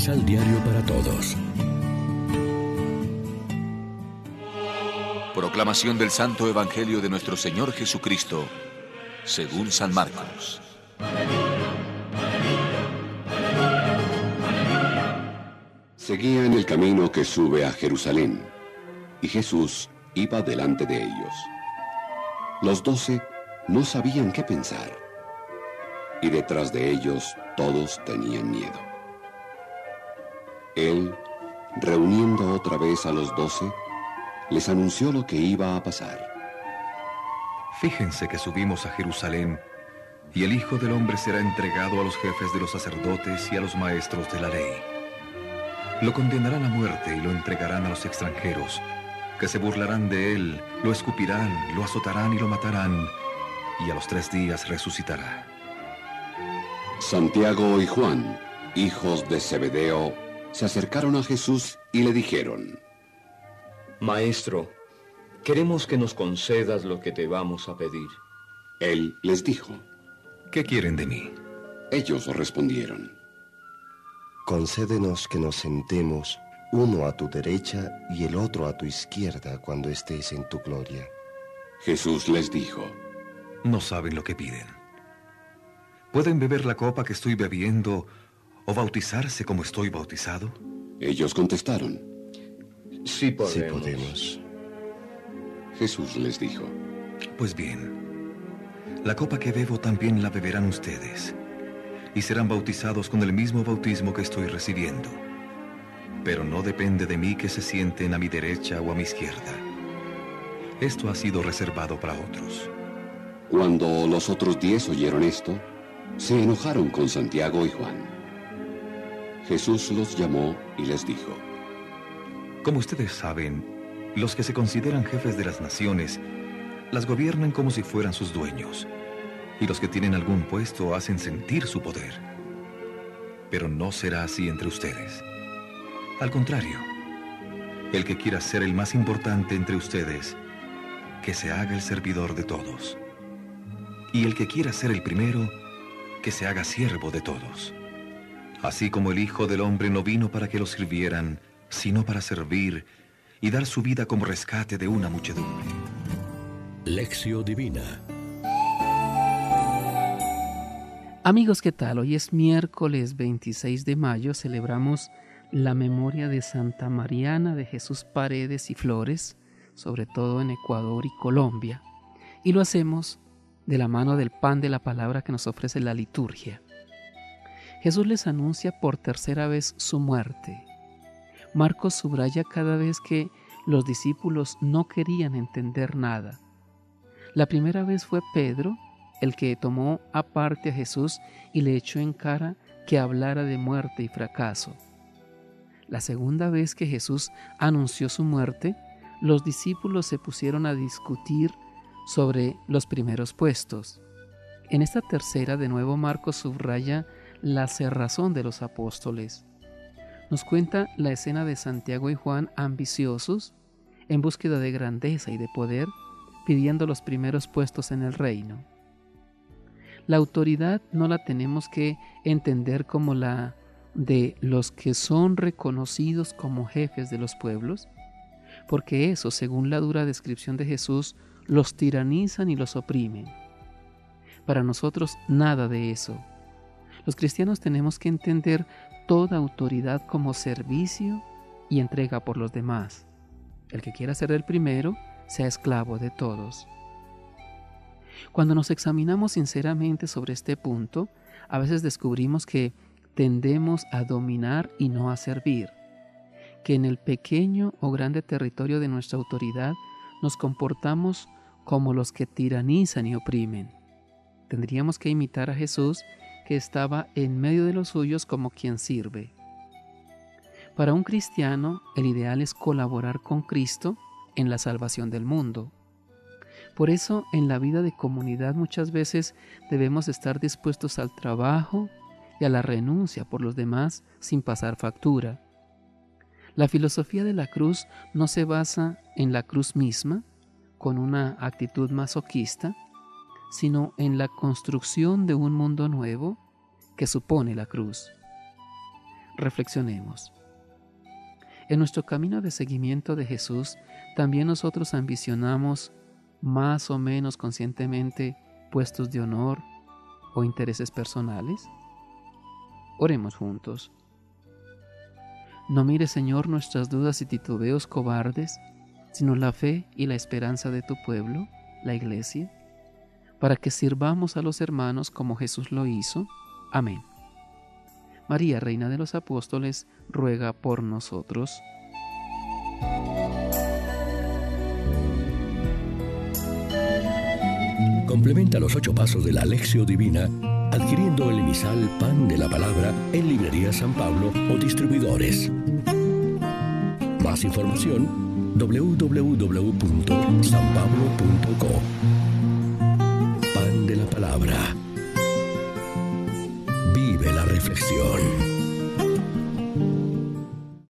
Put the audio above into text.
Misal Diario para Todos. Proclamación del Santo Evangelio de nuestro Señor Jesucristo, según San Marcos. Seguían el camino que sube a Jerusalén, y Jesús iba delante de ellos. Los doce no sabían qué pensar, y detrás de ellos todos tenían miedo. Él, reuniendo otra vez a los doce, les anunció lo que iba a pasar. Fíjense que subimos a Jerusalén, y el Hijo del Hombre será entregado a los jefes de los sacerdotes y a los maestros de la ley. Lo condenarán a muerte y lo entregarán a los extranjeros, que se burlarán de él, lo escupirán, lo azotarán y lo matarán, y a los tres días resucitará. Santiago y Juan, hijos de Zebedeo, se acercaron a Jesús y le dijeron, Maestro, queremos que nos concedas lo que te vamos a pedir. Él les dijo, ¿Qué quieren de mí? Ellos respondieron, Concédenos que nos sentemos uno a tu derecha y el otro a tu izquierda cuando estés en tu gloria. Jesús les dijo, No saben lo que piden. ¿Pueden beber la copa que estoy bebiendo o bautizarse como estoy bautizado? Ellos contestaron, Sí podemos. Sí podemos. Jesús les dijo, Pues bien, la copa que bebo también la beberán ustedes, y serán bautizados con el mismo bautismo que estoy recibiendo. Pero no depende de mí que se sienten a mi derecha o a mi izquierda. Esto ha sido reservado para otros. Cuando los otros diez oyeron esto, se enojaron con Santiago y Juan. Jesús los llamó y les dijo, Como ustedes saben, los que se consideran jefes de las naciones las gobiernan como si fueran sus dueños, y los que tienen algún puesto hacen sentir su poder. Pero no será así entre ustedes. Al contrario, el que quiera ser el más importante entre ustedes, que se haga el servidor de todos. Y el que quiera ser el primero, que se haga siervo de todos. Así como el Hijo del Hombre no vino para que lo sirvieran, sino para servir y dar su vida como rescate de una muchedumbre. Lección Divina. Amigos, ¿qué tal? Hoy es miércoles 26 de mayo, celebramos la memoria de Santa Mariana de Jesús Paredes y Flores, sobre todo en Ecuador y Colombia, y lo hacemos de la mano del pan de la palabra que nos ofrece la liturgia. Jesús les anuncia por tercera vez su muerte. Marcos subraya cada vez que los discípulos no querían entender nada. La primera vez fue Pedro el que tomó aparte a Jesús y le echó en cara que hablara de muerte y fracaso. La segunda vez que Jesús anunció su muerte, los discípulos se pusieron a discutir sobre los primeros puestos. En esta tercera, de nuevo, Marcos subraya la cerrazón de los apóstoles. Nos cuenta la escena de Santiago y Juan ambiciosos, en búsqueda de grandeza y de poder, pidiendo los primeros puestos en el reino. La autoridad no la tenemos que entender como la de los que son reconocidos como jefes de los pueblos, porque eso, según la dura descripción de Jesús, los tiranizan y los oprimen. Para nosotros nada de eso. Los cristianos tenemos que entender toda autoridad como servicio y entrega por los demás. El que quiera ser el primero, sea esclavo de todos. Cuando nos examinamos sinceramente sobre este punto, a veces descubrimos que tendemos a dominar y no a servir, que en el pequeño o grande territorio de nuestra autoridad nos comportamos como los que tiranizan y oprimen. Tendríamos que imitar a Jesús que estaba en medio de los suyos como quien sirve. Para un cristiano, el ideal es colaborar con Cristo en la salvación del mundo. Por eso, en la vida de comunidad muchas veces debemos estar dispuestos al trabajo y a la renuncia por los demás sin pasar factura. La filosofía de la cruz no se basa en la cruz misma, con una actitud masoquista, sino en la construcción de un mundo nuevo que supone la cruz. Reflexionemos. En nuestro camino de seguimiento de Jesús, también nosotros ambicionamos más o menos conscientemente puestos de honor o intereses personales. Oremos juntos. No mire, Señor, nuestras dudas y titubeos cobardes, sino la fe y la esperanza de tu pueblo, la Iglesia, para que sirvamos a los hermanos como Jesús lo hizo. Amén. María, Reina de los Apóstoles, ruega por nosotros. Complementa los ocho pasos de la Alexio Divina adquiriendo el emisal Pan de la Palabra en Librería San Pablo o distribuidores. Más información www.sanpablo.co de la Palabra. Vive la reflexión.